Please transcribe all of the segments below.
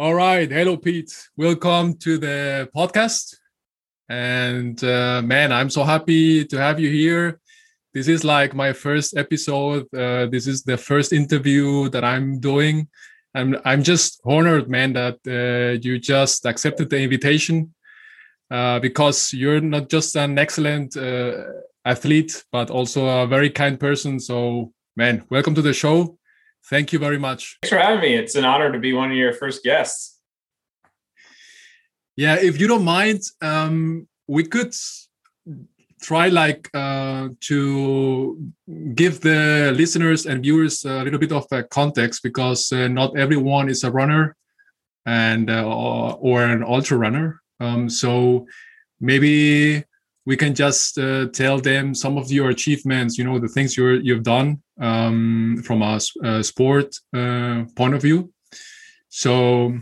All right. Hello, Pete. Welcome to the podcast. And uh, man, I'm so happy to have you here. This is like my first episode. Uh, this is the first interview that I'm doing. I'm, I'm just honored, man, that uh, you just accepted the invitation uh, because you're not just an excellent uh, athlete, but also a very kind person. So, man, welcome to the show. Thank you very much. Thanks for having me. It's an honor to be one of your first guests. Yeah, if you don't mind, um, we could try like uh, to give the listeners and viewers a little bit of a context because uh, not everyone is a runner and uh, or an ultra runner. Um, so maybe we can just uh, tell them some of your achievements. You know, the things you you've done um, from a, a sport uh, point of view. So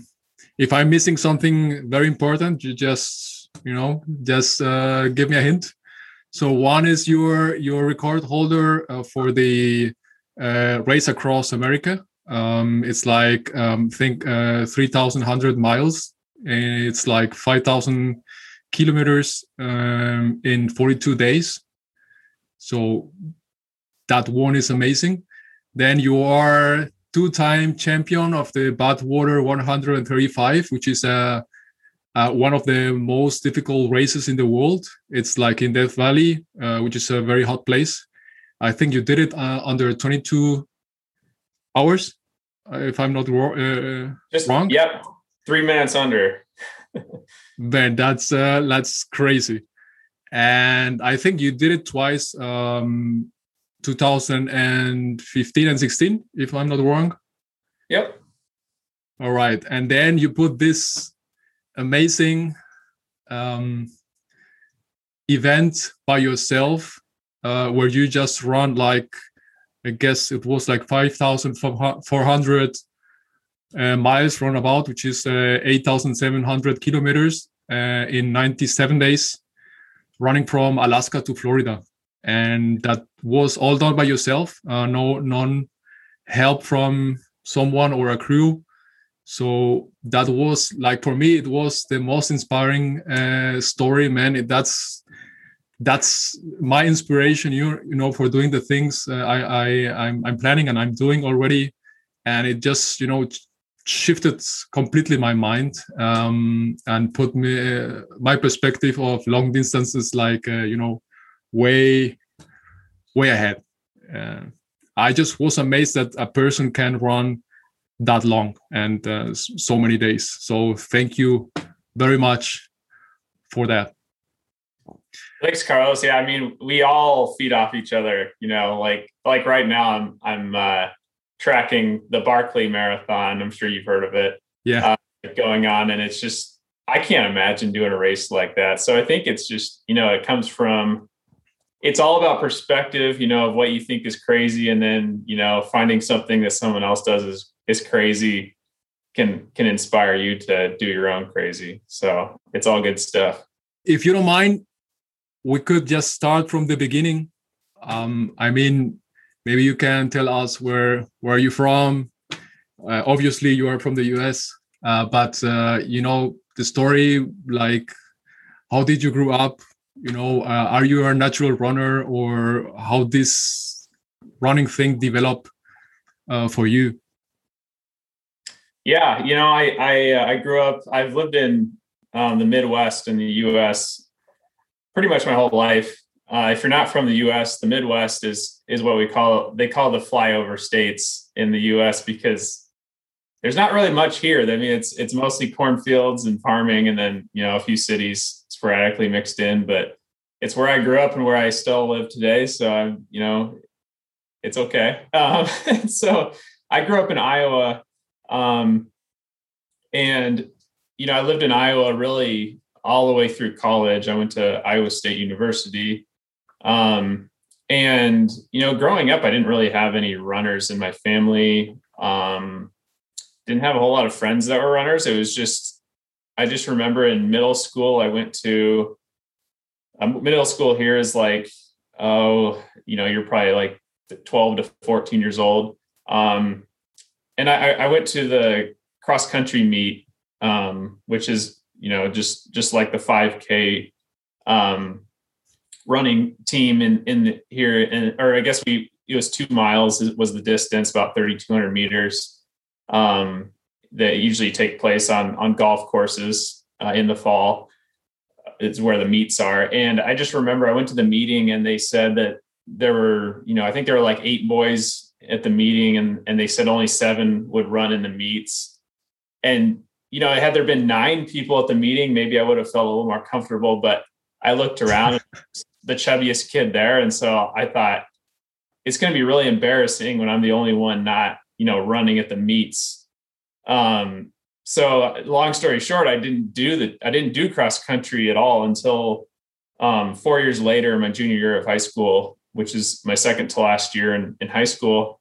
if I'm missing something very important, you just you know just uh, give me a hint. So one is your your record holder uh, for the uh, race across America. Um, it's like um, think uh, three thousand hundred miles. And it's like five thousand kilometers um, in forty two days. So that one is amazing. Then you are two-time champion of the Badwater 135, which is uh, uh, one of the most difficult races in the world. It's like in Death Valley, uh, which is a very hot place. I think you did it uh, under 22 hours, if I'm not ro- uh, Just, wrong. Yep, three minutes under. Man, that's that's crazy. And I think you did it twice. Um, 2015 and 16, if I'm not wrong. Yep. All right. And then you put this amazing um, event by yourself uh, where you just run like, I guess it was like 5,400 uh, miles roundabout, which is uh, 8,700 kilometers uh, in 97 days, running from Alaska to Florida. And that was all done by yourself uh, no non help from someone or a crew. So that was like for me it was the most inspiring uh, story man. It, that's that's my inspiration you you know for doing the things uh, I, I I'm, I'm planning and i'm doing already. And it just you know shifted completely my mind um, and put me uh, my perspective of long distances like uh, you know way way ahead. Uh, i just was amazed that a person can run that long and uh, so many days. So thank you very much for that. Thanks carlos. Yeah i mean we all feed off each other you know like like right now i'm i'm uh, tracking the Barkley marathon i'm sure you've heard of it yeah uh, going on and it's just i can't imagine doing a race like that so i think it's just you know it comes from it's all about perspective, you know, of what you think is crazy, and then you know, finding something that someone else does is is crazy can can inspire you to do your own crazy. So it's all good stuff. If you don't mind, we could just start from the beginning. Um, I mean, maybe you can tell us where where are you from. Uh, obviously, you are from the U.S., uh, but uh, you know the story. Like, how did you grow up? you know uh, are you a natural runner or how this running thing develop uh, for you yeah you know i i, I grew up i've lived in um, the midwest in the us pretty much my whole life uh, if you're not from the us the midwest is is what we call they call the flyover states in the us because there's not really much here i mean it's it's mostly cornfields and farming and then you know a few cities sporadically mixed in, but it's where I grew up and where I still live today. So I'm, you know, it's okay. Um, so I grew up in Iowa, um, and you know, I lived in Iowa really all the way through college. I went to Iowa State University. Um, and you know, growing up, I didn't really have any runners in my family. Um, didn't have a whole lot of friends that were runners. It was just I just remember in middle school, I went to um, middle school here is like, oh, you know, you're probably like 12 to 14 years old. Um, and I, I went to the cross country meet um, which is you know just just like the 5K um, running team in in the, here, and or I guess we it was two miles was the distance, about 3,200 meters. Um, that usually take place on on golf courses uh, in the fall. It's where the meets are, and I just remember I went to the meeting and they said that there were, you know, I think there were like eight boys at the meeting, and and they said only seven would run in the meets, and you know, had there been nine people at the meeting, maybe I would have felt a little more comfortable. But I looked around, the chubbiest kid there, and so I thought it's going to be really embarrassing when I'm the only one not, you know, running at the meets. Um, so long story short, I didn't do the I didn't do cross country at all until um, four years later, my junior year of high school, which is my second to last year in, in high school.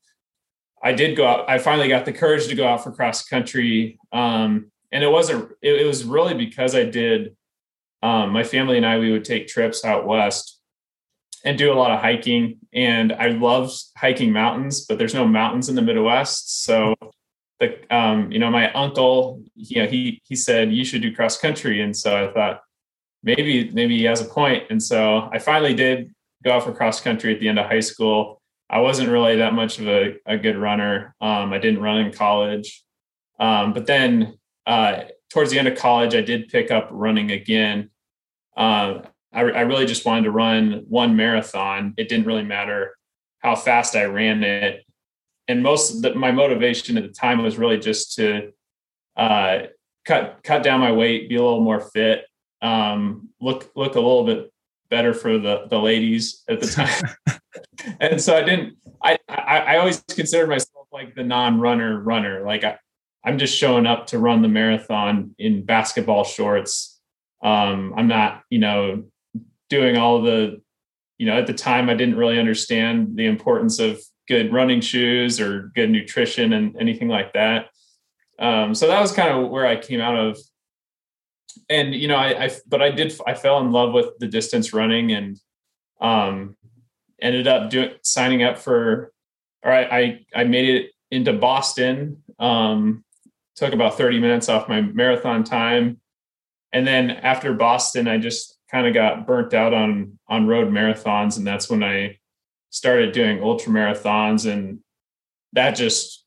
I did go out. I finally got the courage to go out for cross country, um, and it wasn't. It, it, was really because I did. Um, my family and I we would take trips out west and do a lot of hiking, and I love hiking mountains, but there's no mountains in the Midwest, so the um, you know my uncle you know he he said you should do cross country. And so i thought maybe maybe he has a point. and so i finally did go out for cross country at the end of high school. I wasn't really that much of a, a good runner. Um, i didn't run in college. Um, but then uh, towards the end of college i did pick up running again. Uh, I, I really just wanted to run one marathon it didn't really matter how fast i ran it and most of the, my motivation at the time was really just to uh, cut cut down my weight, be a little more fit, um, look look a little bit better for the the ladies at the time. and so I didn't. I, I, I always considered myself like the non-runner runner. Like I, I'm just showing up to run the marathon in basketball shorts. Um, I'm not, you know, doing all the, you know, at the time I didn't really understand the importance of good running shoes or good nutrition and anything like that. Um, so that was kind of where I came out of. And you know, I, I but I did I fell in love with the distance running and um, ended up doing signing up for or I I, I made it into Boston. Um, took about 30 minutes off my marathon time. And then after Boston, I just kind of got burnt out on on road marathons. And that's when I started doing ultra marathons and that just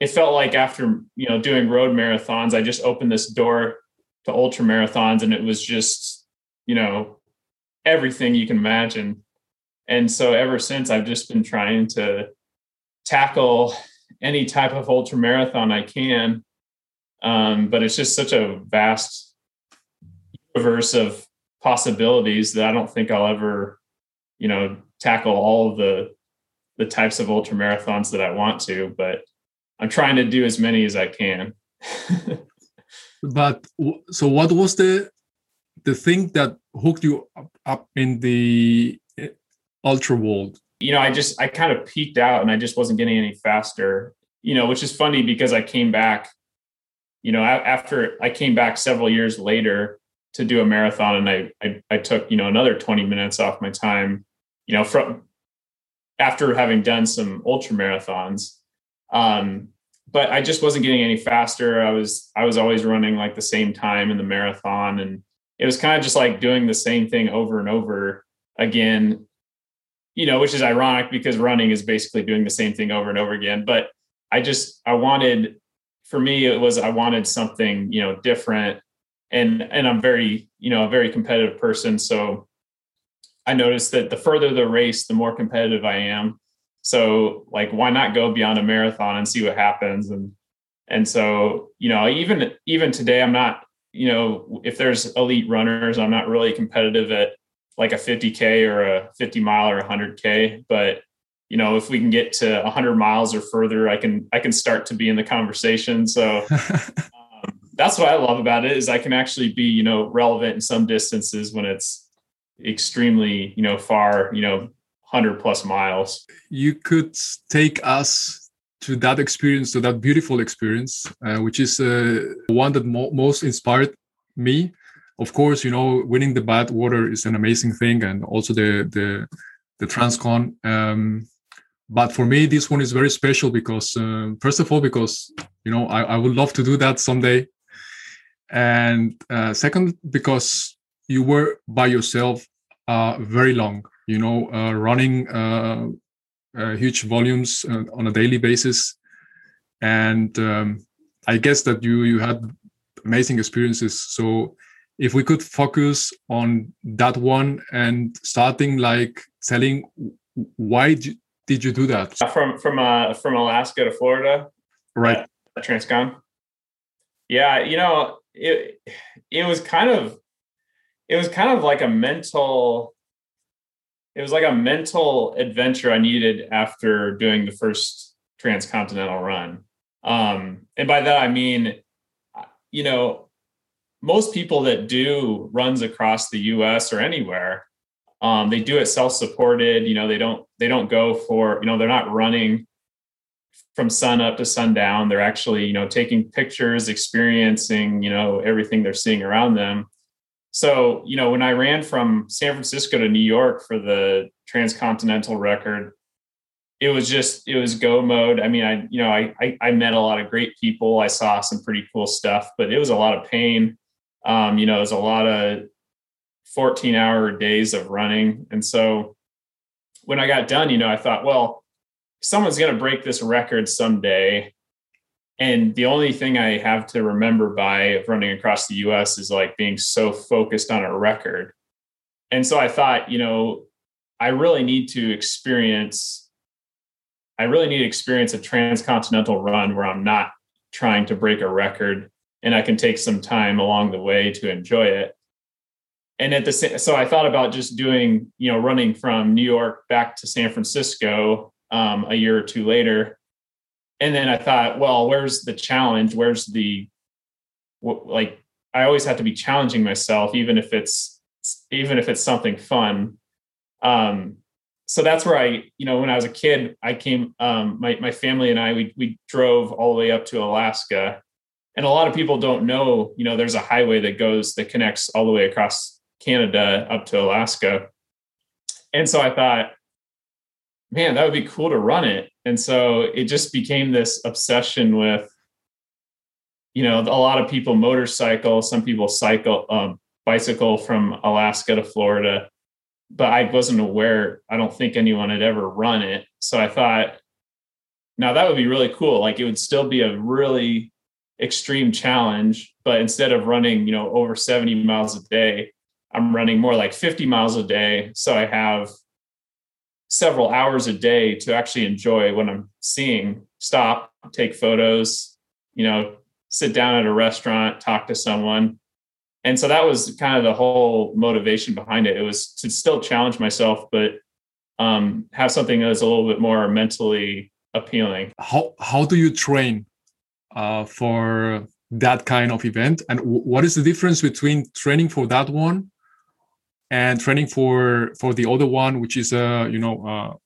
it felt like after you know doing road marathons i just opened this door to ultra marathons and it was just you know everything you can imagine and so ever since i've just been trying to tackle any type of ultra marathon i can um, but it's just such a vast universe of possibilities that i don't think i'll ever you know tackle all of the the types of ultra marathons that I want to, but I'm trying to do as many as I can. but so what was the the thing that hooked you up in the eh, ultra world? You know, I just I kind of peaked out and I just wasn't getting any faster. You know, which is funny because I came back. You know, after I came back several years later to do a marathon, and I I, I took you know another 20 minutes off my time you know, from after having done some ultra marathons. Um, but I just wasn't getting any faster. I was I was always running like the same time in the marathon, and it was kind of just like doing the same thing over and over again. You know, which is ironic because running is basically doing the same thing over and over again. But I just I wanted, for me, it was I wanted something you know different, and and I'm very you know a very competitive person, so I noticed that the further the race, the more competitive I am. So like, why not go beyond a marathon and see what happens? And and so you know, even even today, I'm not you know if there's elite runners, I'm not really competitive at like a 50k or a 50 mile or 100k. But you know, if we can get to 100 miles or further, I can I can start to be in the conversation. So. that's what I love about it is I can actually be, you know, relevant in some distances when it's extremely, you know, far, you know, 100 plus miles. You could take us to that experience, to that beautiful experience, uh, which is uh, one that mo- most inspired me. Of course, you know, winning the Badwater is an amazing thing, and also the the the Transcon. Um, but for me, this one is very special because, uh, first of all, because you know, I, I would love to do that someday, and uh, second because you were by yourself uh, very long you know uh, running uh, uh, huge volumes uh, on a daily basis. And um, i guess that you you had amazing experiences. So if we could focus on that one and starting like telling why did you do that? From from uh from alaska to florida. Right. Transcon. Yeah you know it it was kind of it was kind of like a mental it was like a mental adventure I needed after doing the first transcontinental run. Um, and by that I mean, you know, most people that do runs across the U.S. or anywhere, um, they do it self-supported. You know, they don't they don't go for you know they're not running from sun up to sundown. They're actually you know taking pictures, experiencing you know everything they're seeing around them. So you know when i ran from san francisco to new york for the transcontinental record it was just it was go mode. I mean i you know I, I, I met a lot of great people. I saw some pretty cool stuff but it was a lot of pain. Um you know it was a lot of 14 hour days of running. And so when i got done you know i thought well someone's going to break this record someday and the only thing I have to remember by running across the US is like being so focused on a record. And so I thought, you know, I really need to experience, I really need to experience a transcontinental run where I'm not trying to break a record and I can take some time along the way to enjoy it. And at the same, so I thought about just doing, you know, running from New York back to San Francisco um, a year or two later and then I thought, well, where's the challenge? Where's the like? I always have to be challenging myself, even if it's even if it's something fun. Um, so that's where I, you know, when I was a kid, I came. Um, my my family and I we we drove all the way up to Alaska, and a lot of people don't know. You know, there's a highway that goes that connects all the way across Canada up to Alaska, and so I thought, man, that would be cool to run it. And so it just became this obsession with, you know, a lot of people motorcycle, some people cycle, um, bicycle from Alaska to Florida, but I wasn't aware. I don't think anyone had ever run it. So I thought, now that would be really cool. Like it would still be a really extreme challenge, but instead of running, you know, over 70 miles a day, I'm running more like 50 miles a day. So I have several hours a day to actually enjoy what I'm seeing, stop, take photos, you know, sit down at a restaurant, talk to someone. And so that was kind of the whole motivation behind it. It was to still challenge myself, but um, have something that was a little bit more mentally appealing. How how do you train uh, for that kind of event, and what is the difference between training for that one and training for for the other one which is a you know a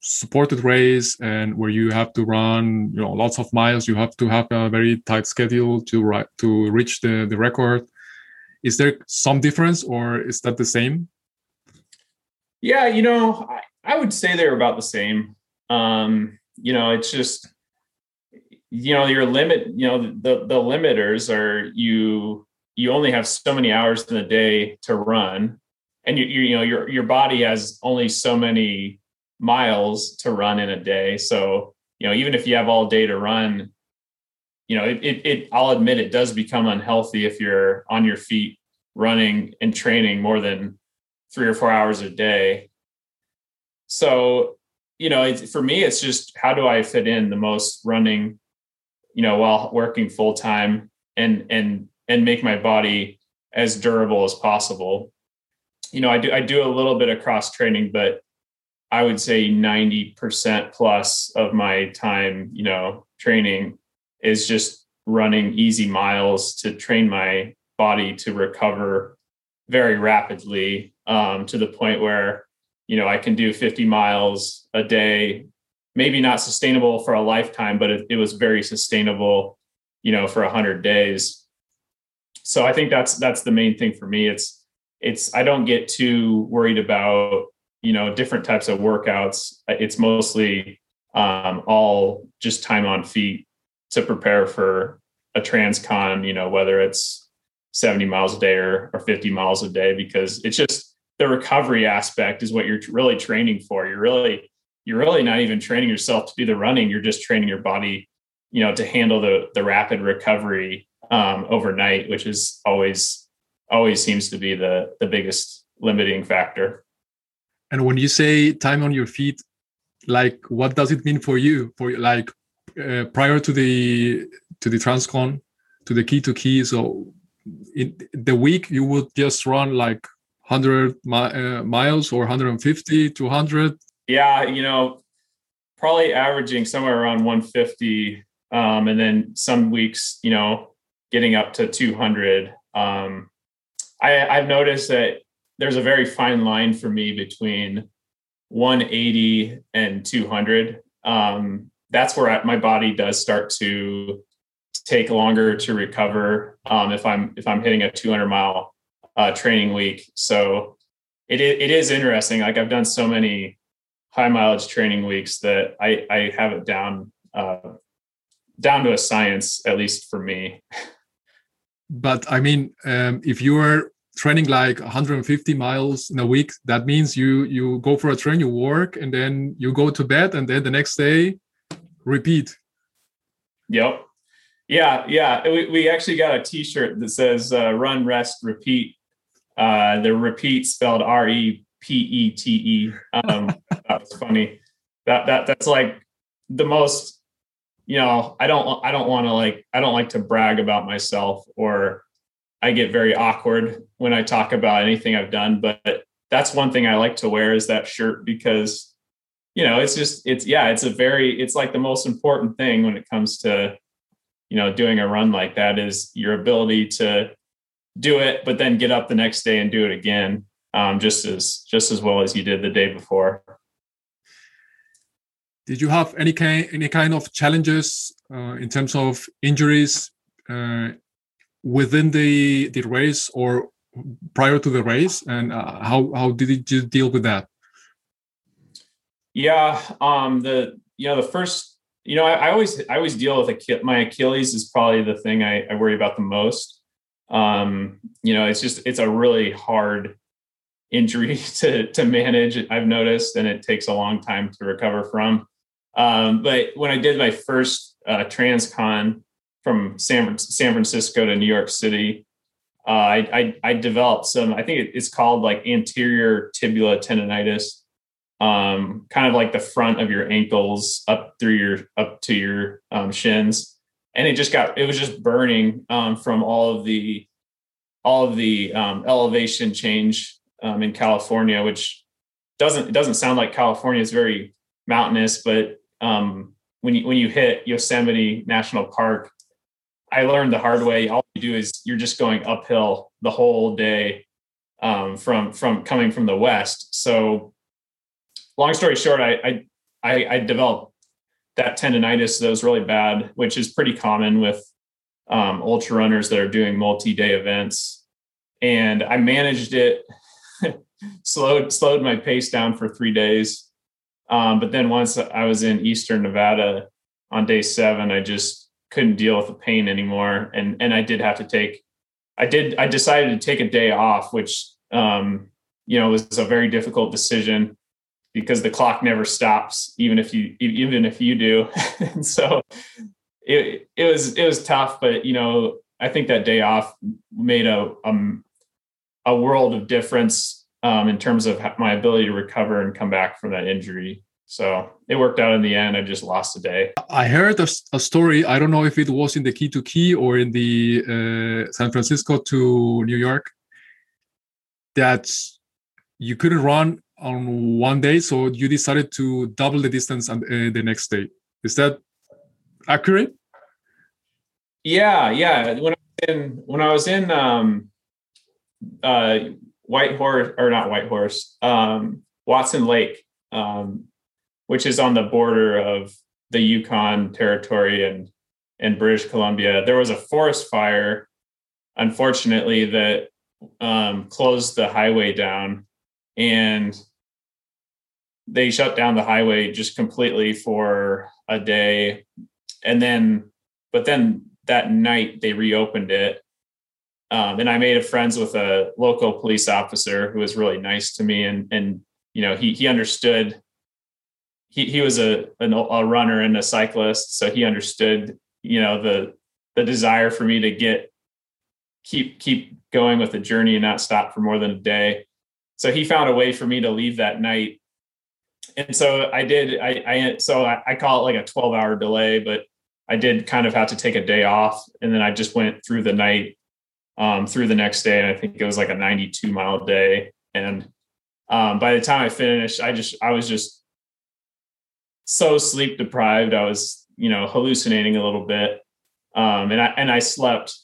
supported race and where you have to run you know lots of miles you have to have a very tight schedule to to reach the the record. Is there some difference or is that the same? Yeah you know i, I would say they're about the same. Um you know it's just you know your limit you know the the limiters are you you only have so many hours in a day to run and you, you, you know your your body has only so many miles to run in a day. So you know even if you have all day to run you know it, it, it i'll admit it does become unhealthy if you're on your feet running and training more than three or four hours a day. So you know for me it's just how do i fit in the most running you know while working full time and and and make my body as durable as possible. You know, I do I do a little bit of cross training, but I would say 90% plus of my time, you know, training is just running easy miles to train my body to recover very rapidly um, to the point where, you know, I can do 50 miles a day, maybe not sustainable for a lifetime, but it, it was very sustainable, you know, for 100 days so I think that's that's the main thing for me. It's it's I don't get too worried about you know different types of workouts. It's mostly um, all just time on feet to prepare for a transcon, you know, whether it's 70 miles a day or, or 50 miles a day, because it's just the recovery aspect is what you're really training for. You're really, you're really not even training yourself to do the running. You're just training your body, you know, to handle the, the rapid recovery um, overnight, which is always, always seems to be the, the biggest limiting factor. And when you say time on your feet, like what does it mean for you? For like uh, prior to the to the transcon, to the key to key. So in the week you would just run like 100 mi uh, miles or 150, 200. Yeah, you know, probably averaging somewhere around 150, um, and then some weeks, you know, getting up to 200. Um, I, I've noticed that there's a very fine line for me between 180 and 200. Um, that's where I, my body does start to take longer to recover um, if I'm if I'm hitting a 200 mile uh, training week. So it it is interesting. Like I've done so many high mileage training weeks that I I have it down uh, down to a science at least for me. But I mean, um, if you are training like 150 miles in a week that means you you go for a train you work and then you go to bed and then the next day repeat. Yep. Yeah yeah. We, we actually got a t-shirt that says uh, run rest repeat. Uh, the repeat spelled r-e-p-e-t-e um, that was funny. That that that's like the most you know i don't i don't want to like i don't like to brag about myself or I get very awkward when I talk about anything I've done, but that's one thing I like to wear is that shirt because you know, it's just it's yeah, it's a very it's like the most important thing when it comes to you know, doing a run like that is your ability to do it but then get up the next day and do it again um, just as just as well as you did the day before. Did you have any kind any kind of challenges uh, in terms of injuries uh, within the the race or prior to the race? And uh, how how did you deal with that? Yeah um the you know the first you know i, I always i always deal with my achilles is probably the thing I, I worry about the most. Um you know it's just it's a really hard injury to to manage i've noticed and it takes a long time to recover from um but when i did my first uh transcon from San, San Francisco to New York City. Uh, I, I, I developed some. I think it's called like anterior tibular tendonitis, um, kind of like the front of your ankles up through your up to your um, shins, and it just got it was just burning um, from all of the all of the um, elevation change um, in California, which doesn't it doesn't sound like California is very mountainous, but um, when you when you hit Yosemite National Park, I learned the hard way. All you do is you're just going uphill the whole day um, from from coming from the west. So, long story short, I I, I developed that tendonitis that was really bad, which is pretty common with um, ultra runners that are doing multi-day events. And I managed it, slowed slowed my pace down for three days. Um, but then once I was in Eastern Nevada on day seven, I just couldn't deal with the pain anymore. And and I did have to take I did I decided to take a day off which um you know was a very difficult decision because the clock never stops even if you even if you do. And so it it was it was tough but you know I think that day off made a um, a world of difference um, in terms of my ability to recover and come back from that injury so it worked out in the end. I just lost a day. I heard a, a story. I don't know if it was in the key to key or in the uh, San Francisco to New York that you couldn't run on one day. So you decided to double the distance on uh, the next day. Is that accurate? Yeah. Yeah. When I was in, when I was in um, uh, Whitehorse or not Whitehorse, um, Watson Lake, um, which is on the border of the Yukon territory and and British Columbia. There was a forest fire, unfortunately, that um, closed the highway down, and they shut down the highway just completely for a day, and then, but then that night they reopened it. Um, and I made friends with a local police officer who was really nice to me, and and you know he he understood. He he was a an, a runner and a cyclist, so he understood you know the the desire for me to get keep keep going with the journey and not stop for more than a day. So he found a way for me to leave that night. And so I did, I, I so I, I call it like a 12 hour delay, but I did kind of have to take a day off. And then I just went through the night, um, through the next day. And I think it was like a 92 mile day. And um, by the time I finished, I just, I was just so sleep deprived. I was, you know, hallucinating a little bit. Um, and I, and I slept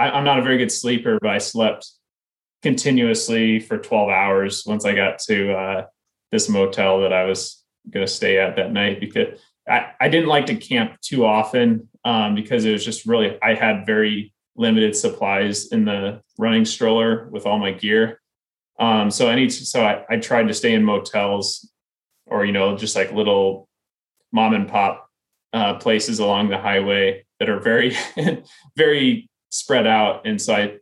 I, am not a very good sleeper, but I slept continuously for 12 hours once I got to uh, this motel that I was going to stay at that night because I, I didn't like to camp too often um, because it was just really, I had very limited supplies in the running stroller with all my gear. Um, so I need to, so I, I tried to stay in motels or, you know, just like little mom and pop uh, places along the highway that are very, very spread out. And so I,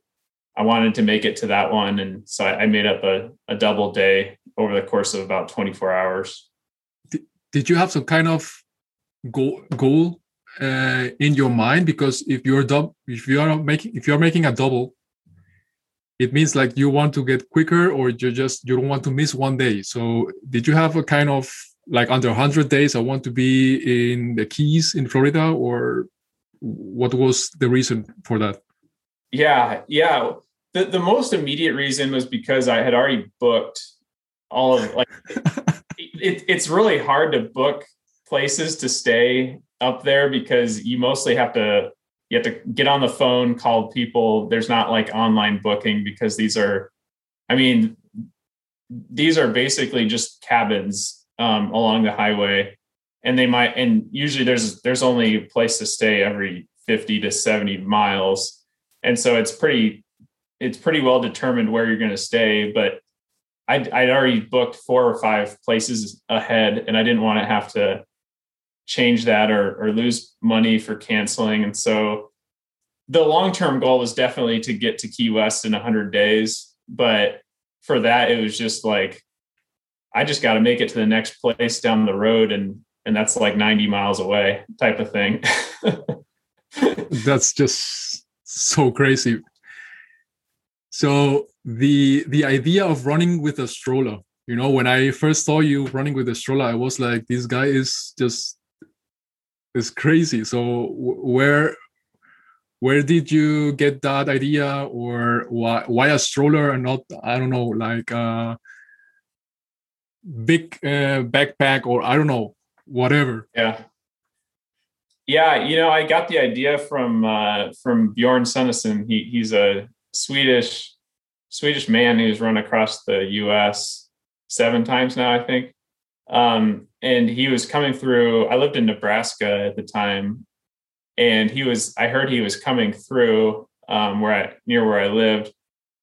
I wanted to make it to that one. And so I, I made up a, a double day over the course of about 24 hours. Did, did you have some kind of goal, goal uh, in your mind? Because if you're dub, if you are making, if you're making a double, it means like you want to get quicker or you just you don't want to miss one day so did you have a kind of like under 100 days i want to be in the keys in florida or what was the reason for that? Yeah, yeah. The the most immediate reason was because I had already booked all of like it, it's really hard to book places to stay up there because you mostly have to you have to get on the phone, call people. There's not like online booking because these are, I mean, these are basically just cabins um, along the highway and they might and usually there's there's only a place to stay every 50 to 70 miles and so it's pretty it's pretty well determined where you're going to stay but I'd, I'd already booked four or five places ahead and i didn't want to have to change that or, or lose money for canceling. And so the long-term goal was definitely to get to key west in 100 days but for that it was just like i just got to make it to the next place down the road and and that's like 90 miles away type of thing. That's just so crazy. So the the idea of running with a stroller you know when i first saw you running with a stroller i was like this guy is just is crazy so where where did you get that idea or why why a stroller and not i don't know like a big uh, backpack or i don't know whatever. Yeah. Yeah, you know, I got the idea from uh, from Bjorn Suneson. He he's a Swedish Swedish man who's run across the U.S. seven times now, I think. Um, and he was coming through. I lived in Nebraska at the time, and he was. I heard he was coming through um, where I near where I lived,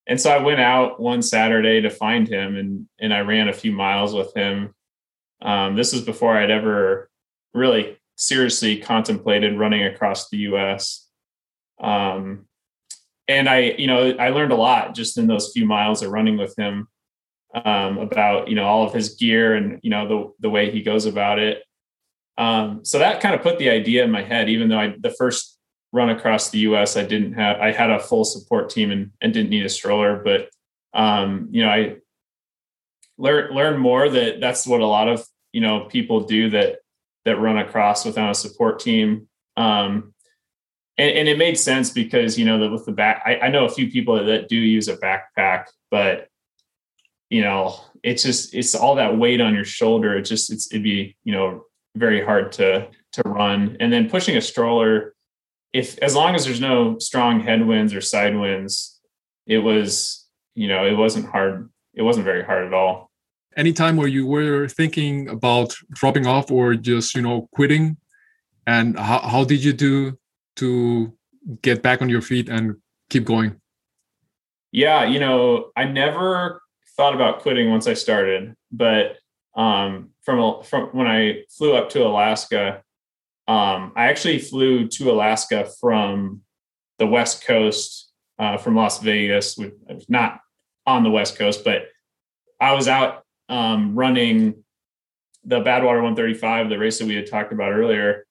and so I went out one Saturday to find him, and and I ran a few miles with him um, this was before I'd ever really seriously contemplated running across the U.S. Um, and I, you know, I learned a lot just in those few miles of running with him um, about, you know, all of his gear and you know the the way he goes about it. Um, so that kind of put the idea in my head, even though I the first run across the U.S. I didn't have I had a full support team and, and didn't need a stroller, but um, you know I learn learn more that that's what a lot of you know people do that that run across without a support team um, and, and, it made sense because you know that with the back I, I, know a few people that do use a backpack but you know it's just it's all that weight on your shoulder it just it's it'd be you know very hard to to run and then pushing a stroller if as long as there's no strong headwinds or side winds it was you know it wasn't hard it wasn't very hard at all. Any time where you were thinking about dropping off or just you know quitting, and how how did you do to get back on your feet and keep going? Yeah, you know, I never thought about quitting once I started, but um, from from when I flew up to Alaska, um, I actually flew to Alaska from the West Coast, uh, from Las Vegas, with not on the West Coast, but I was out um, running the Badwater 135, the race that we had talked about earlier.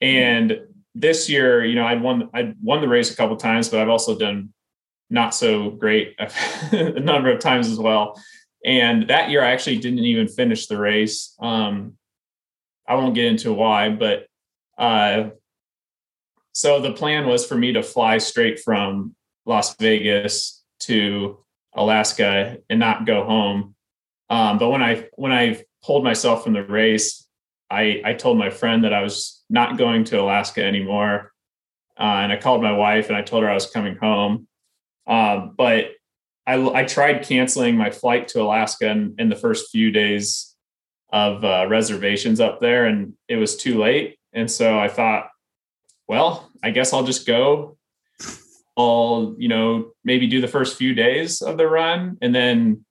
And this year, you know, I'd won I'd won the race a couple times, but I've also done not so great a number of times as well. And that year, I actually didn't even finish the race. Um, I won't get into why, but uh, so the plan was for me to fly straight from Las Vegas to Alaska and not go home. Um, but when I when I pulled myself from the race, I I told my friend that I was not going to Alaska anymore, uh, and I called my wife and I told her I was coming home. Um, but I I tried canceling my flight to Alaska in, in the first few days of uh, reservations up there, and it was too late. And so I thought, well, I guess I'll just go I'll, you know, maybe do the first few days of the run. And then,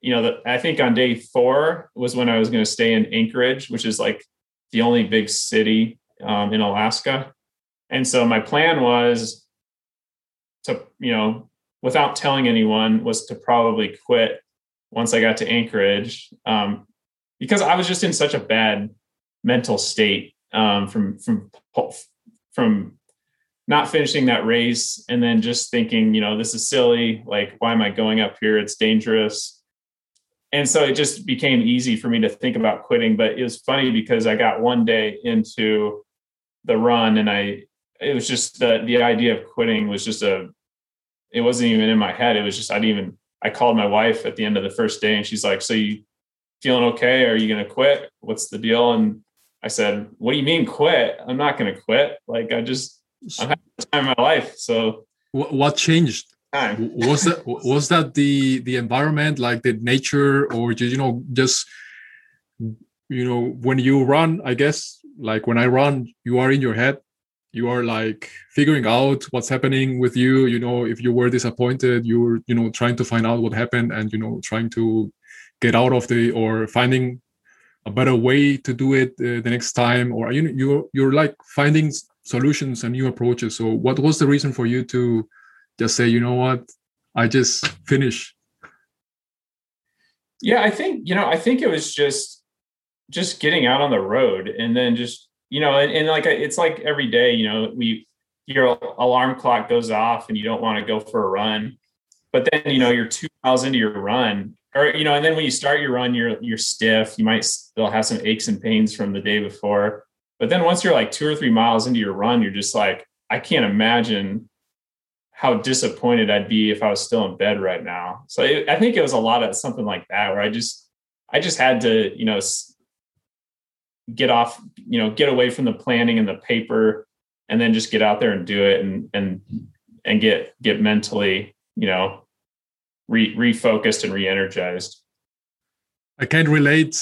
you know, the, I think on day four was when I was going to stay in Anchorage, which is like the only big city um, in Alaska. And so my plan was to, you know, without telling anyone, was to probably quit once I got to Anchorage um, because I was just in such a bad mental state um, from from from not finishing that race and then just thinking, you know, this is silly. Like, why am I going up here? It's dangerous. And so it just became easy for me to think about quitting. But it was funny because I got one day into the run and I, it was just the, the idea of quitting was just a, it wasn't even in my head. It was just, I didn't even, I called my wife at the end of the first day and she's like, so you feeling okay? Are you going to quit? What's the deal? And I said, what do you mean quit? I'm not going to quit. Like, I just, I'm having the time of my life. So what changed? Time. was that was that the the environment, like the nature, or just you know just you know when you run? I guess like when I run, you are in your head. You are like figuring out what's happening with you. You know, if you were disappointed, you were you know trying to find out what happened, and you know trying to get out of the or finding a better way to do it uh, the next time or you know you're you're like finding solutions and new approaches. So, what was the reason for you to just say, you know what, I just finish? Yeah, I think you know, I think it was just just getting out on the road and then just you know, and, and like it's like every day, you know, we your alarm clock goes off and you don't want to go for a run, but then you know you're two miles into your run or you know and then when you start your run you're you're stiff. You might still have some aches and pains from the day before. But then once you're like two or three miles into your run, you're just like, I can't imagine how disappointed I'd be if I was still in bed right now. So it, I think it was a lot of something like that where I just, I just had to, you know, get off, you know, get away from the planning and the paper and then just get out there and do it and, and, and get, get mentally, you know, re refocused and re-energized. I can't relate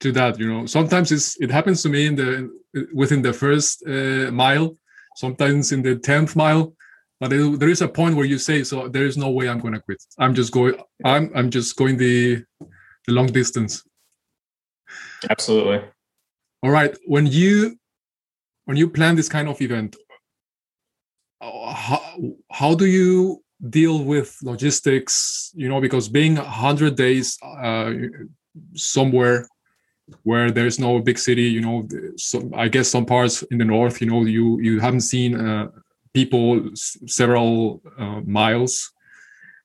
to that. You know, sometimes it's, it happens to me in the, within the first uh, mile, sometimes in the 10th mile. But it, there is a point where you say, so there is no way I'm going to quit. I'm just going, I'm, I'm just going the, the long distance. Absolutely. All right. When you, when you plan this kind of event, uh, how, how do you deal with logistics you know because being 100 days uh, somewhere where there's no big city you know so i guess some parts in the north you know you you haven't seen uh, people several uh, miles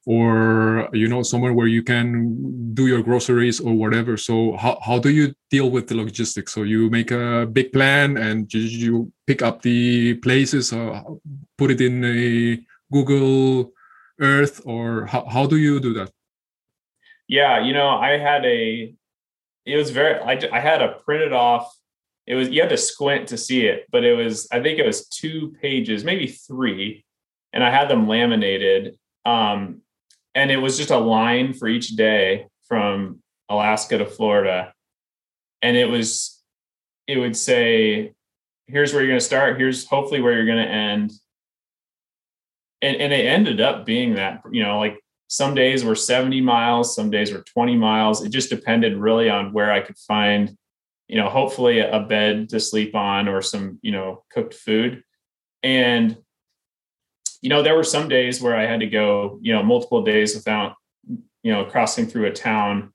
or you know somewhere where you can do your groceries or whatever. So how, how do you deal with the logistics? So you make a big plan and you, you pick up the places uh, put it in a google earth or how, how do you do that? Yeah you know i had a it was very I, I had a printed off. It was you had to squint to see it but it was i think it was two pages maybe three and i had them laminated. Um, and it was just a line for each day from alaska to florida and it was it would say here's where you're going to start here's hopefully where you're going to end and and it ended up being that you know like some days were 70 miles, some days were 20 miles. It just depended really on where I could find you know, hopefully a bed to sleep on or some, you know, cooked food. And, you know, there were some days where I had to go, you know, multiple days without, you know, crossing through a town.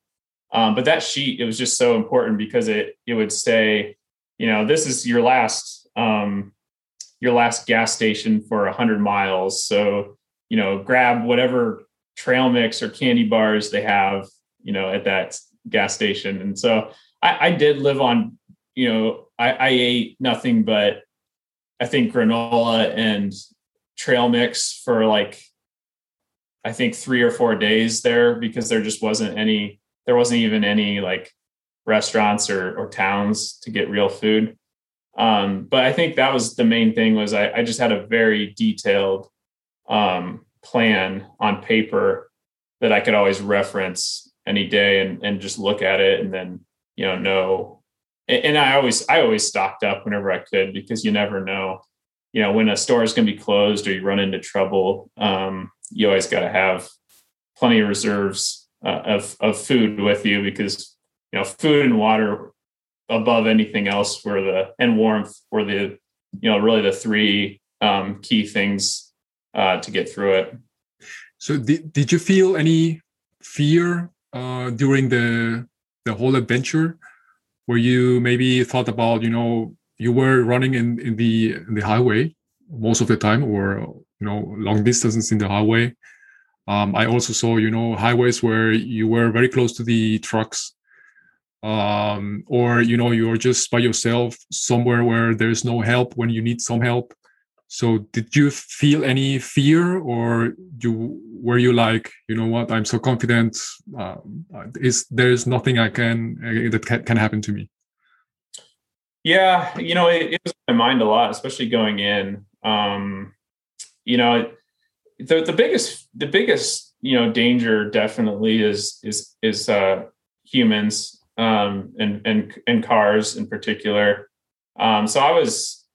Um, but that sheet, it was just so important because it it would say, you know, this is your last um, your last gas station for a hundred miles. So, you know, grab whatever trail mix or candy bars they have, you know, at that gas station. And so I, I did live on, you know, I, I ate nothing but I think granola and trail mix for like I think three or four days there because there just wasn't any there wasn't even any like restaurants or or towns to get real food. Um, but I think that was the main thing was I, I just had a very detailed um, plan on paper that I could always reference any day and, and just look at it and then you know know and, and I always I always stocked up whenever I could because you never know you know when a store is going to be closed or you run into trouble um, you always got to have plenty of reserves uh, of of food with you because you know food and water above anything else were the and warmth were the you know really the three um, key things uh, to get through it. So did, did you feel any fear uh, during the the whole adventure, where you maybe thought about you know you were running in in the in the highway most of the time, or you know long distances in the highway. Um, I also saw you know highways where you were very close to the trucks. Um, or you know you're just by yourself somewhere where there's no help when you need some help. So did you feel any fear or you were you like you know what? I'm so confident uh, is there's nothing i can uh, that can, can, happen to me yeah you know it, it was my mind a lot especially going in um, you know the, the biggest the biggest you know danger definitely is is is uh humans um, and and and cars in particular. Um, so I was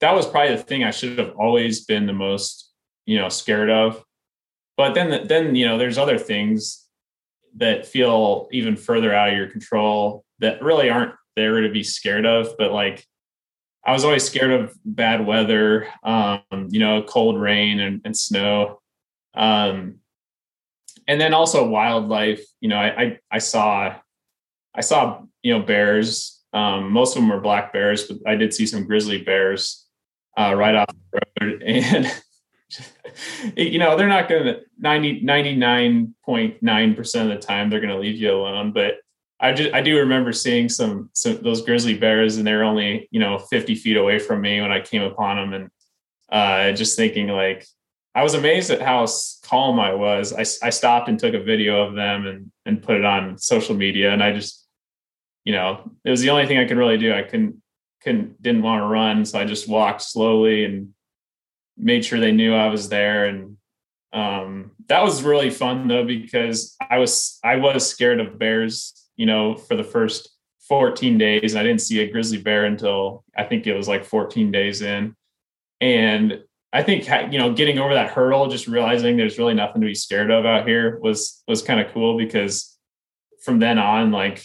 that was probably the thing I should have always been the most you know scared of. But then then you know there's other things that feel even further out of your control that really aren't there to be scared of. But like I was always scared of bad weather, um, you know, cold rain and, and snow. Um, and then also wildlife, you know, I, I, I saw I saw you know bears. Um, most of them were black bears, but I did see some grizzly bears uh, right off the road, and you know they're not going to 90 99.9 percent of the time they're going to leave you alone. But I just I do remember seeing some some those grizzly bears, and they're only you know 50 feet away from me when I came upon them, and uh, just thinking like I was amazed at how calm I was. I, I stopped and took a video of them and and put it on social media, and I just, you know, it was the only thing I could really do. I couldn't couldn't didn't want to run, so I just walked slowly and made sure they knew I was there. And um, that was really fun though because I was I was scared of bears, you know, for the first 14 days. I didn't see a grizzly bear until I think it was like 14 days in, and I think you know getting over that hurdle, just realizing there's really nothing to be scared of out here was was kind of cool because from then on, like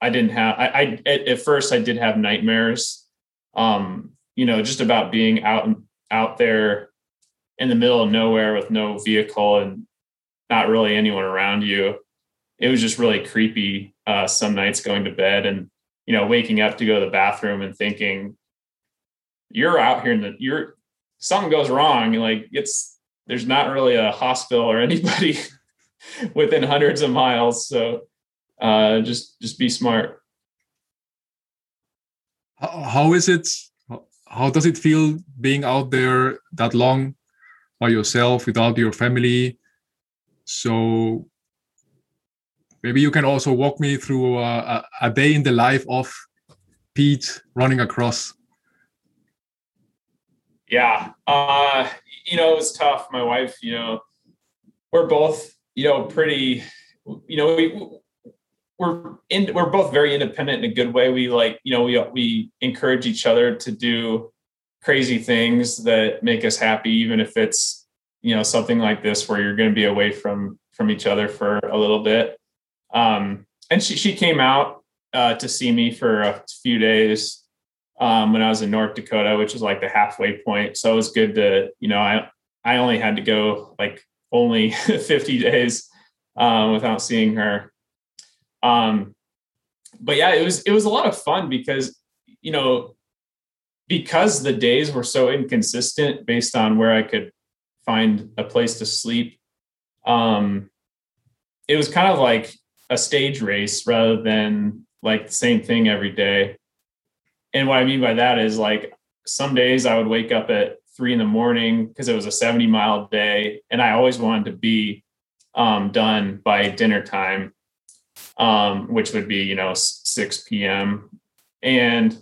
I didn't have I, I at, at, first I did have nightmares, um, you know, just about being out and out there in the middle of nowhere with no vehicle and not really anyone around you. It was just really creepy. Uh, some nights going to bed and you know waking up to go to the bathroom and thinking you're out here in the you're something goes wrong, like it's there's not really a hospital or anybody within hundreds of miles. So uh, just just be smart. How is it? How does it feel being out there that long by yourself without your family? So maybe you can also walk me through a, a day in the life of Pete running across yeah. Uh, you know, it was tough. My wife, you know, we're both, you know, pretty, you know, we, we're in, we're both very independent in a good way. We like, you know, we, we encourage each other to do crazy things that make us happy, even if it's, you know, something like this where you're going to be away from, from each other for a little bit. Um, and she, she came out uh, to see me for a few days um, when I was in North Dakota, which is like the halfway point. So it was good to, you know, I I only had to go like only 50 days um, without seeing her. Um, but yeah, it was it was a lot of fun because you know because the days were so inconsistent based on where I could find a place to sleep. Um, it was kind of like a stage race rather than like the same thing every day. And what I mean by that is like some days I would wake up at three in the morning because it was a 70 mile day and I always wanted to be um, done by dinner time, um, which would be, you know, 6 p.m. And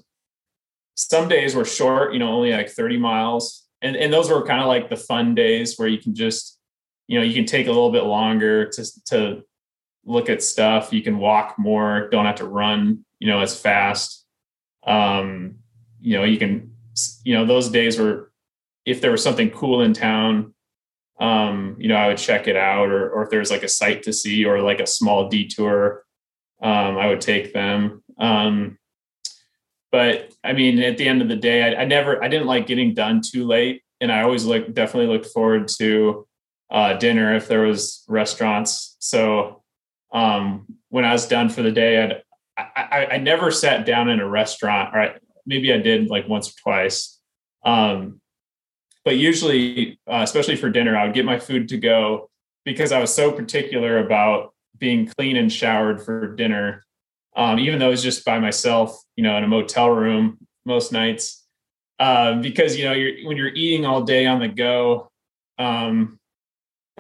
some days were short, you know, only like 30 miles. And, and those were kind of like the fun days where you can just, you know, you can take a little bit longer to, to look at stuff. You can walk more, don't have to run, you know, as fast. Um, you know, you can, you know, those days were, if there was something cool in town, um, you know, I would check it out, or or if there's like a site to see, or like a small detour, um, I would take them. Um, but I mean, at the end of the day, I, I, never, I didn't like getting done too late, and I always look definitely looked forward to uh, dinner if there was restaurants. So um, when I was done for the day, I'd, I, I, I never sat down in a restaurant, or I, maybe I did like once or twice. Um, but usually, uh, especially for dinner, I would get my food to go because I was so particular about being clean and showered for dinner. Um, even though it was just by myself, you know, in a motel room most nights, uh, because you know, you're, when you're eating all day on the go, um,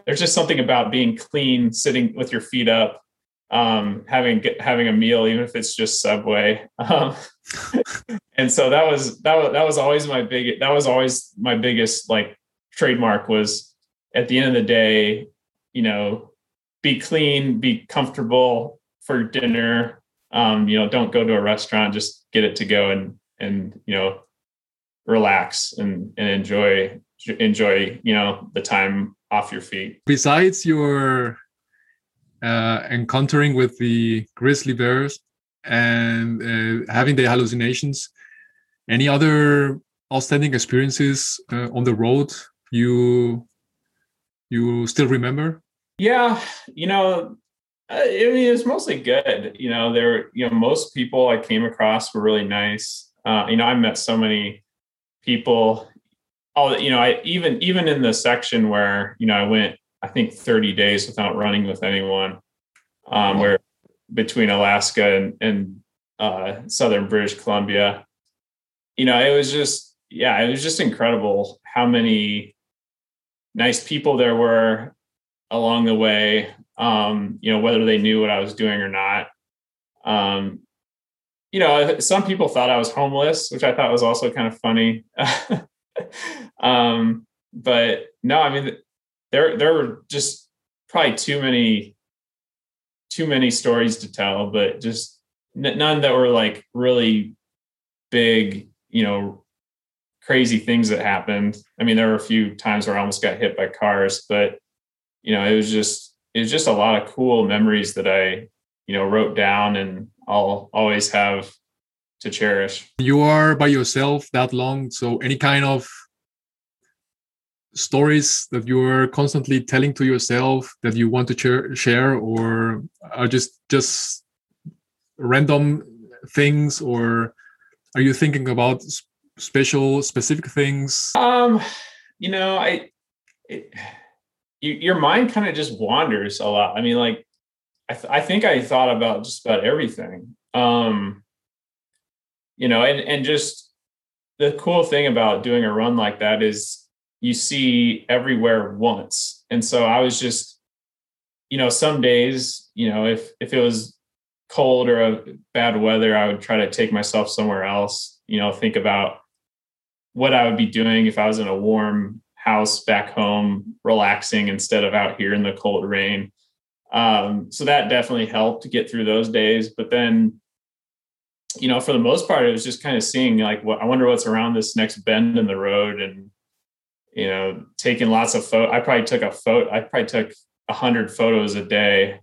there's just something about being clean, sitting with your feet up, um, having having a meal, even if it's just Subway. Um, and so that was that was that was always my big that was always my biggest like trademark was at the end of the day, you know, be clean, be comfortable for dinner. Um, you know, don't go to a restaurant, just get it to go and and you know, relax and and enjoy enjoy you know the time off your feet. Besides your uh, encountering with the grizzly bears and uh, having the hallucinations, any other outstanding experiences uh, on the road you you still remember? Yeah, you know, uh, I mean, it was mostly good. You know, there, you know, most people I came across were really nice. Uh, you know, I met so many people all you know i even even in the section where you know i went i think 30 days without running with anyone um, where between alaska and, and uh, southern british columbia you know it was just yeah it was just incredible how many nice people there were along the way um, you know whether they knew what i was doing or not. Um, you know some people thought i was homeless which i thought was also kind of funny um, but no, I mean, there there were just probably too many too many stories to tell, but just none that were like really big, you know, crazy things that happened. I mean, there were a few times where I almost got hit by cars, but you know, it was just it was just a lot of cool memories that I, you know, wrote down and I'll always have to cherish. You are by yourself that long, so any kind of stories that you're constantly telling to yourself that you want to share or are just just random things or are you thinking about special specific things? Um you know i it, you, your mind kind of just wanders a lot. I mean like I, th- I think i thought about just about everything. Um you know and and just the cool thing about doing a run like that is you see everywhere once. And so i was just you know some days you know if if it was cold or a bad weather i would try to take myself somewhere else you know think about what i would be doing if i was in a warm house back home relaxing instead of out here in the cold rain. Um, so that definitely helped to get through those days. But then you know, for the most part, it was just kind of seeing like, what I wonder what's around this next bend in the road, and you know, taking lots of photo. I probably took a photo. I probably took a hundred photos a day.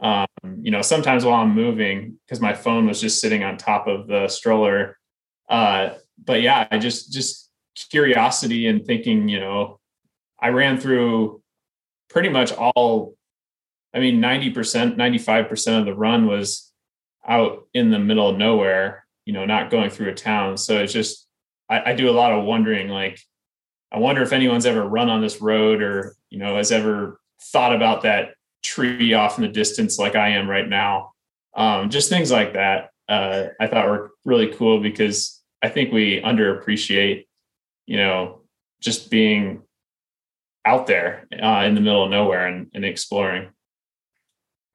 Um, you know, sometimes while I'm moving, because my phone was just sitting on top of the stroller. Uh, but yeah, I just just curiosity and thinking, you know, I ran through pretty much all. I mean, ninety percent, ninety five percent of the run was out in the middle of nowhere. You know, not going through a town. So it's just I, I do a lot of wondering, like, I wonder if anyone's ever run on this road or you know has ever thought about that tree off in the distance like I am right now. Um, just things like that uh, I thought were really cool because I think we underappreciate, you know, just being out there uh, in the middle of nowhere and, and exploring.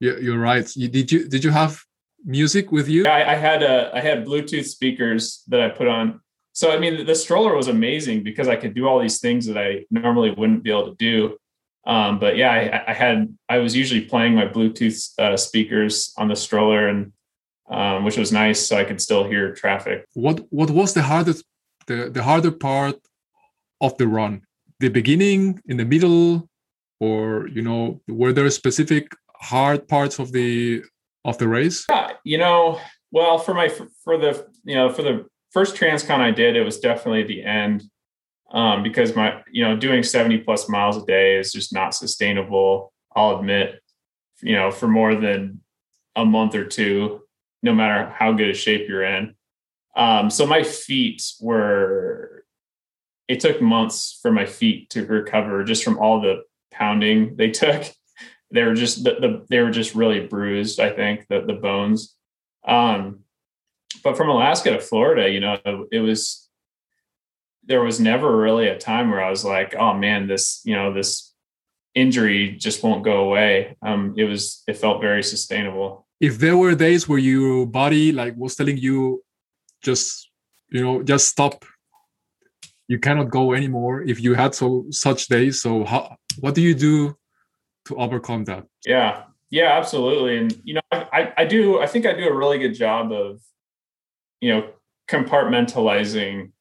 Yeah, you're right. Did you did you have music with you? I, I had a I had Bluetooth speakers that I put on. So I mean, the stroller was amazing because I could do all these things that I normally wouldn't be able to do. Um, but yeah, I, I, had I was usually playing my Bluetooth uh, speakers on the stroller, and um, which was nice, so I could still hear traffic. What what was the hardest the the harder part of the run? The beginning, in the middle, or you know, were there specific hard parts of the the race? Yeah, you know, well, for my for the you know for the first transcon I did, it was definitely the end um, because my you know doing 70 plus miles a day is just not sustainable i'll admit you know for more than a month or two no matter how good a shape you're in um, so my feet were it took months for my feet to recover just from all the pounding they took they were just the, the they were just really bruised i think the, the bones um, but from alaska to florida you know it was there was never really a time where I was like, oh man, this, you know, this injury just won't go away. Um, it was, it felt very sustainable. If there were days where your body like was telling you just, you know, just stop, you cannot go anymore. If you had so such days, so how, what do you do to overcome that? Yeah, yeah, absolutely. And, you know, I, I do, I think I do a really good job of, you know, compartmentalizing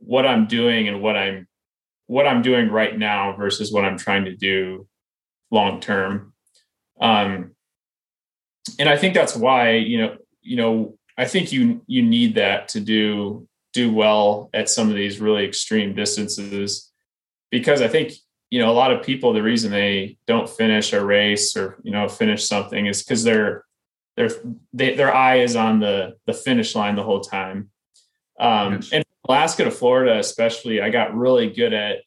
what I'm doing and what I'm what I'm doing right now versus what I'm trying to do long term. Um, and I think that's why you know you know I think you you need that to do do well at some of these really extreme distances because I think you know a lot of people the reason they don't finish a race or you know finish something is because their their they, their eye is on the the finish line the whole time um, yes. and Alaska to Florida, especially, I got really good at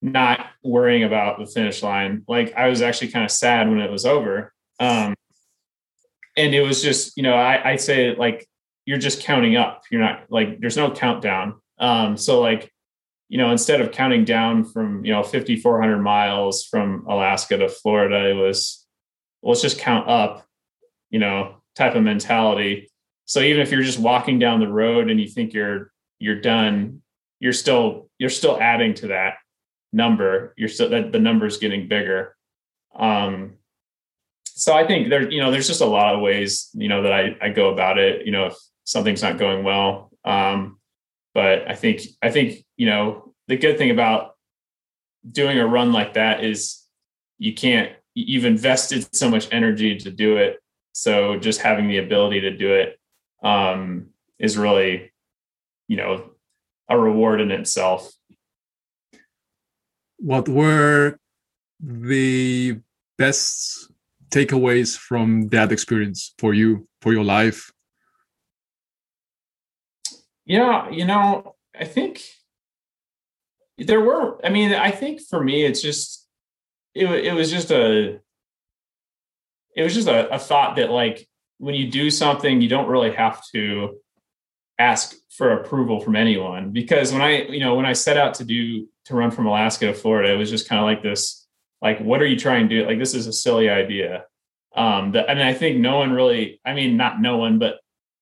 not worrying about the finish line. Like I was actually kind of sad when it was over. Um, and it was just, you know, I, I say like you're just counting up. You're not like there's no countdown. Um, so like, you know, instead of counting down from, you know, 5,400 miles from Alaska to Florida, it was, let's just count up, you know, type of mentality. So even if you're just walking down the road and you think you're you're done, you're still you're still adding to that number. You're still that the number's getting bigger. Um, so I think there, you know, there's just a lot of ways, you know, that I, I go about it, you know, if something's not going well. Um, but I think, I think, you know, the good thing about doing a run like that is you can't, you've invested so much energy to do it. So just having the ability to do it um, is really you know a reward in itself what were the best takeaways from that experience for you for your life yeah you know i think there were i mean i think for me it's just it, it was just a it was just a, a thought that like when you do something you don't really have to ask for approval from anyone because when I, you know, when I set out to do to run from Alaska to Florida, it was just kind of like this, like, what are you trying to do? Like, this is a silly idea. Um, that, and I think no one really, I mean, not no one, but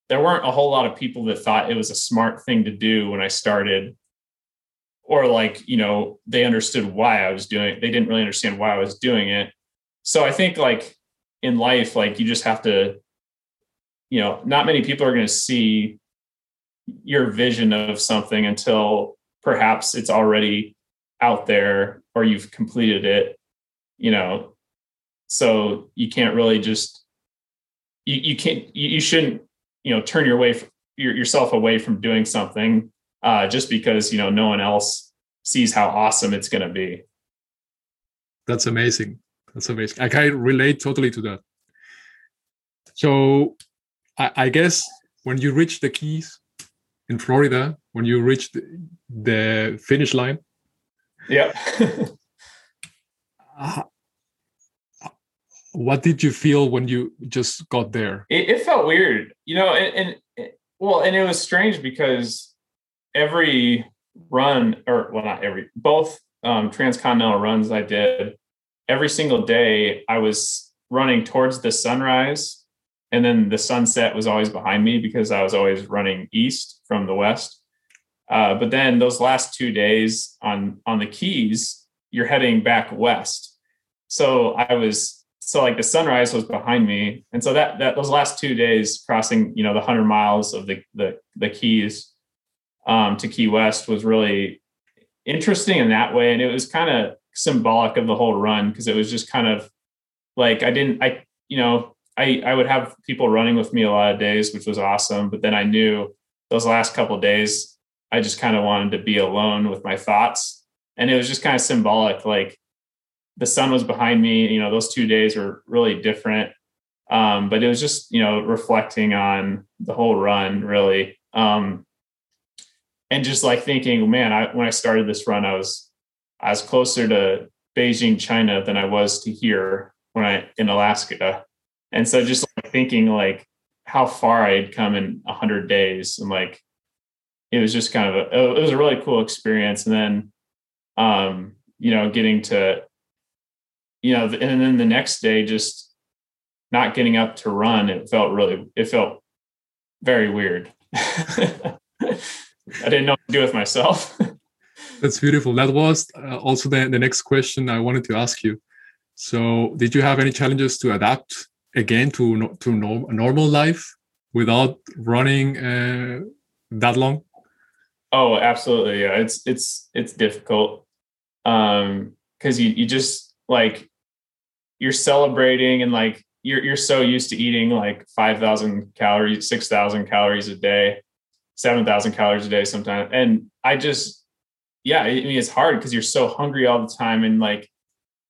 there weren't a whole lot of people that thought it was a smart thing to do when I started, or like, you know, they understood why I was doing it. They didn't really understand why I was doing it. So I think like in life, like you just have to, you know, not many people are going to see your vision of something until perhaps it's already out there or you've completed it you know so you can't really just you, you can't you, you shouldn't you know turn your way your, yourself away from doing something uh, just because you know no one else sees how awesome it's going to be. That's amazing. That's amazing. I can relate totally to that. So, I, I guess when you reach the Keys in Florida, when you reach the, the finish line, yeah. uh, what did you feel when you just got there? It, it felt weird, you know, and, and well, and it was strange because every run, or well, not every, both um, transcontinental runs I did, every single day I was running towards the sunrise, and then the sunset was always behind me because I was always running east from the west. Uh, but then those last two days on on the Keys, you're heading back west. So I was so like the sunrise was behind me, and so that that those last two days crossing, you know, the hundred miles of the the the Keys um, to Key West was really interesting in that way, and it was kind of symbolic of the whole run because it was just kind of like I didn't I you know I I would have people running with me a lot of days, which was awesome, but then I knew those last couple days I just kind of wanted to be alone with my thoughts, and it was just kind of symbolic like the sun was behind me. You know, those two days were really different. Um, but it was just, you know, reflecting on the whole run really. Um, and just like thinking, man, I, when I started this run, I was, I was closer to Beijing, China than I was to here when I in Alaska. And so just like thinking like how far I had come in a hundred days and like, it was just kind of a, it was a really cool experience. And then, um, you know, getting to you know, and then the next day, just not getting up to run, it felt really, it felt very weird. I didn't know what to do with myself. That's beautiful. That was uh, also the, the next question I wanted to ask you. So, did you have any challenges to adapt again to to norm, normal life without running uh, that long? Oh, absolutely. Yeah, it's it's it's difficult um, because you you just like you're celebrating and like you're you're so used to eating like 5000 calories 6000 calories a day 7000 calories a day sometimes. And i just yeah i mean it's hard because you're so hungry all the time and like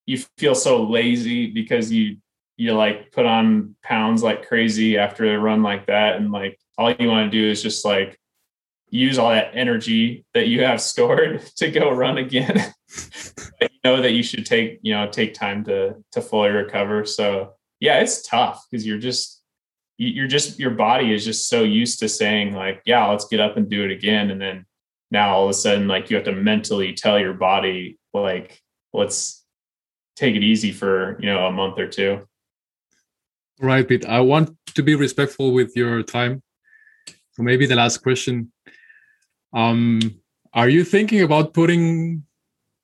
you feel so lazy because you you like put on pounds like crazy after a run like that. And like all you want to do is just like use all that energy that you have stored to go run again. You know that you should take you know take time to to fully recover. So yeah it's tough because you're just you're just your body is just so used to saying like yeah let's get up and do it again. And then now all of a sudden like you have to mentally tell your body like let's take it easy for you know a month or two. Right pete. I want to be respectful with your time. So maybe the last question. Um are you thinking about putting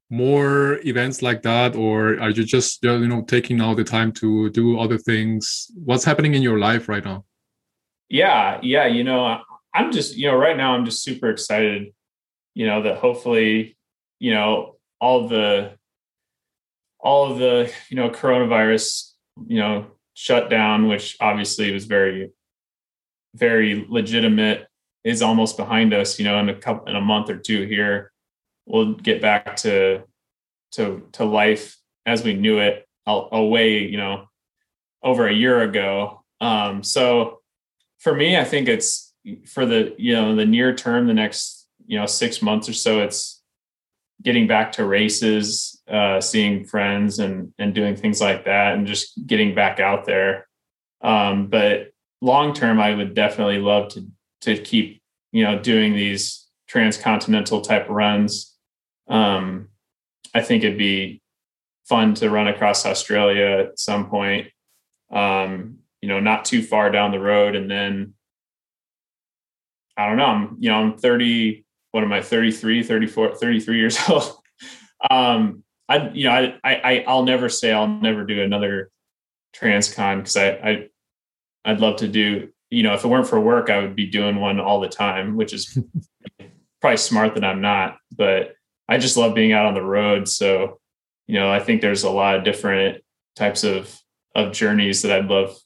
more events like that or are you just you know taking all the time to do other things? What's happening in your life right now? Yeah yeah you know i'm just you know right now i'm just super excited you know that hopefully you know all the all of the you know coronavirus you know shutdown which obviously was very very legitimate is almost behind us you know in a couple in a month or two here we'll get back to to to life as we knew it away you know over a year ago. Um so for me i think it's for the you know the near term the next you know six months or so it's getting back to races uh seeing friends and and doing things like that and just getting back out there. Um but long term i would definitely love to to keep you know doing these transcontinental type runs um, I think it'd be fun to run across Australia at some point. Um, you know, not too far down the road, and then I don't know. I'm you know I'm 30. What am I? 33, 34, 33 years old. um, I you know I I I'll never say I'll never do another transcon because I I I'd love to do you know if it weren't for work I would be doing one all the time, which is probably smart that I'm not, but I just love being out on the road. So, you know, I think there's a lot of different types of of journeys that I'd love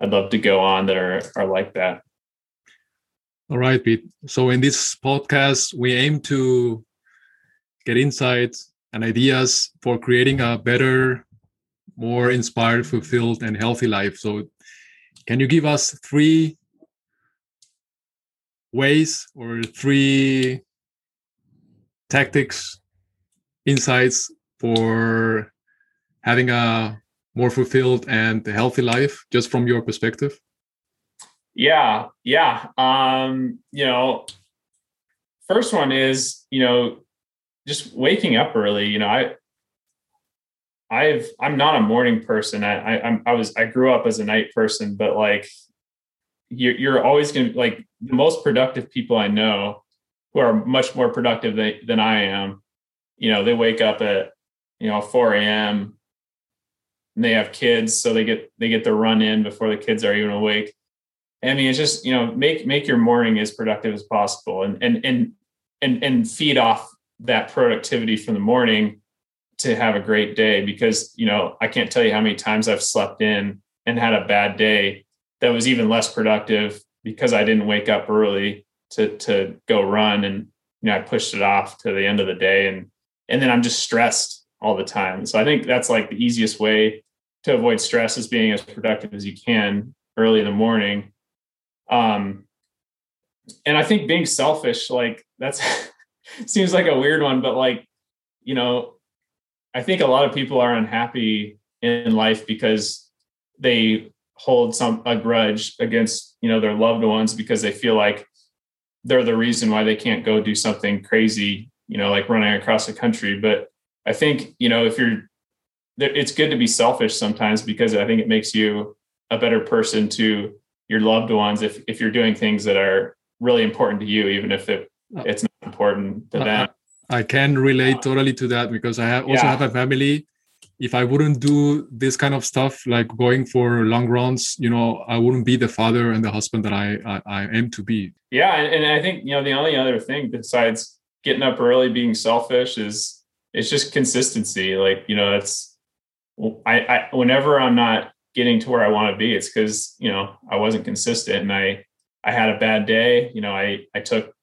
I'd love to go on that are are like that. All right, Pete. So in this podcast, we aim to get insights and ideas for creating a better, more inspired, fulfilled, and healthy life. So, can you give us three ways or three tactics, insights for having a more fulfilled and healthy life, just from your perspective? Yeah, yeah. Um, you know, first one is, you know, just waking up early. You know, I I've I'm not a morning person. I I I'm, I was I grew up as a night person, but like you're you're always gonna like the most productive people I know who are much more productive than, than I am. You know, they wake up at you know 4 a.m. and they have kids, so they get they get the run in before the kids are even awake. I mean, it's just you know make make your morning as productive as possible, and and and and and feed off that productivity from the morning to have a great day because you know i can't tell you how many times i've slept in and had a bad day that was even less productive because i didn't wake up early to to go run and you know i pushed it off to the end of the day and and then i'm just stressed all the time. So i think that's like the easiest way to avoid stress is being as productive as you can early in the morning. Um and i think being selfish like that's seems like a weird one, but like, you know, I think a lot of people are unhappy in life because they hold some a grudge against, you know, their loved ones because they feel like they're the reason why they can't go do something crazy, you know, like running across the country. But I think, you know, if you're it's good to be selfish sometimes because I think it makes you a better person to your loved ones if if you're doing things that are really important to you, even if it uh, it's not important to them. I can relate totally to that because I have also yeah. have a family. If I wouldn't do this kind of stuff, like going for long runs, you know, I wouldn't be the father and the husband that I I, I aim to be. Yeah, and, and I think you know the only other thing besides getting up early, being selfish, is it's just consistency. Like you know, it's I, I whenever I'm not getting to where I want to be, it's because you know I wasn't consistent and I I had a bad day. You know, I I took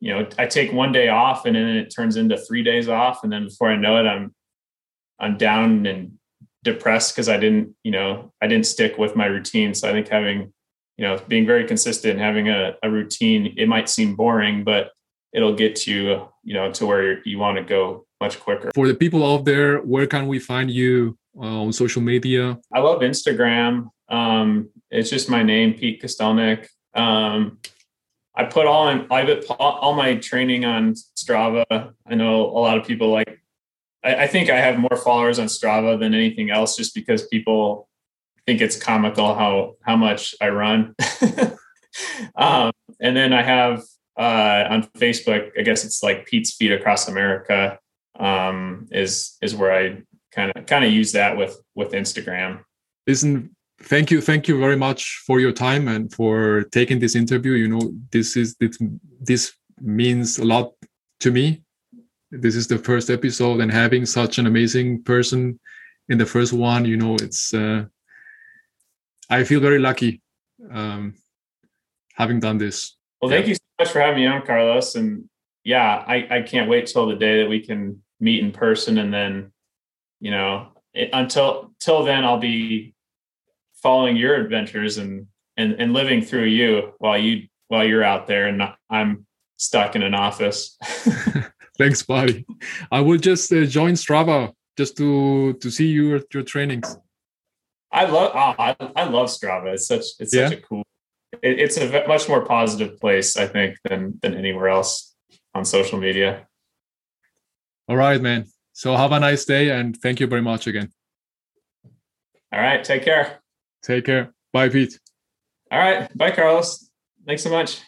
you know, I take one day off and then it turns into three days off. And then before I know it, I'm, I'm down and depressed because I didn't, you know, I didn't stick with my routine. So I think having, you know, being very consistent, and having a, a routine, it might seem boring, but it'll get you, you know, to where you want to go much quicker. For the people out there, where can we find you uh, on social media? I love Instagram. Um, it's just my name, Pete Kostelnick. Um, I put all in, I put all my training on Strava. I know a lot of people like, I, I think I have more followers on Strava than anything else, just because people think it's comical how how much I run. um, and then I have uh, on Facebook, I guess it's like Pete's Feet Across America um, is is where I kind of kind of use that with with Instagram. Isn't thank you thank you very much for your time and for taking this interview you know this is this, this means a lot to me this is the first episode and having such an amazing person in the first one you know it's uh, i feel very lucky um, having done this well thank you so much for having me on carlos and yeah i i can't wait till the day that we can meet in person and then you know it, until till then i'll be following your adventures and and and living through you while you while you're out there and I'm stuck in an office. Thanks, buddy. I will just uh, join Strava just to to see your your trainings. I love oh, I, I love Strava. It's such it's yeah. such a cool. It, it's a much more positive place, I think, than than anywhere else on social media. All right, man. So have a nice day and thank you very much again. All right, take care. Take care. Bye, Pete. All right. Bye, Carlos. Thanks so much.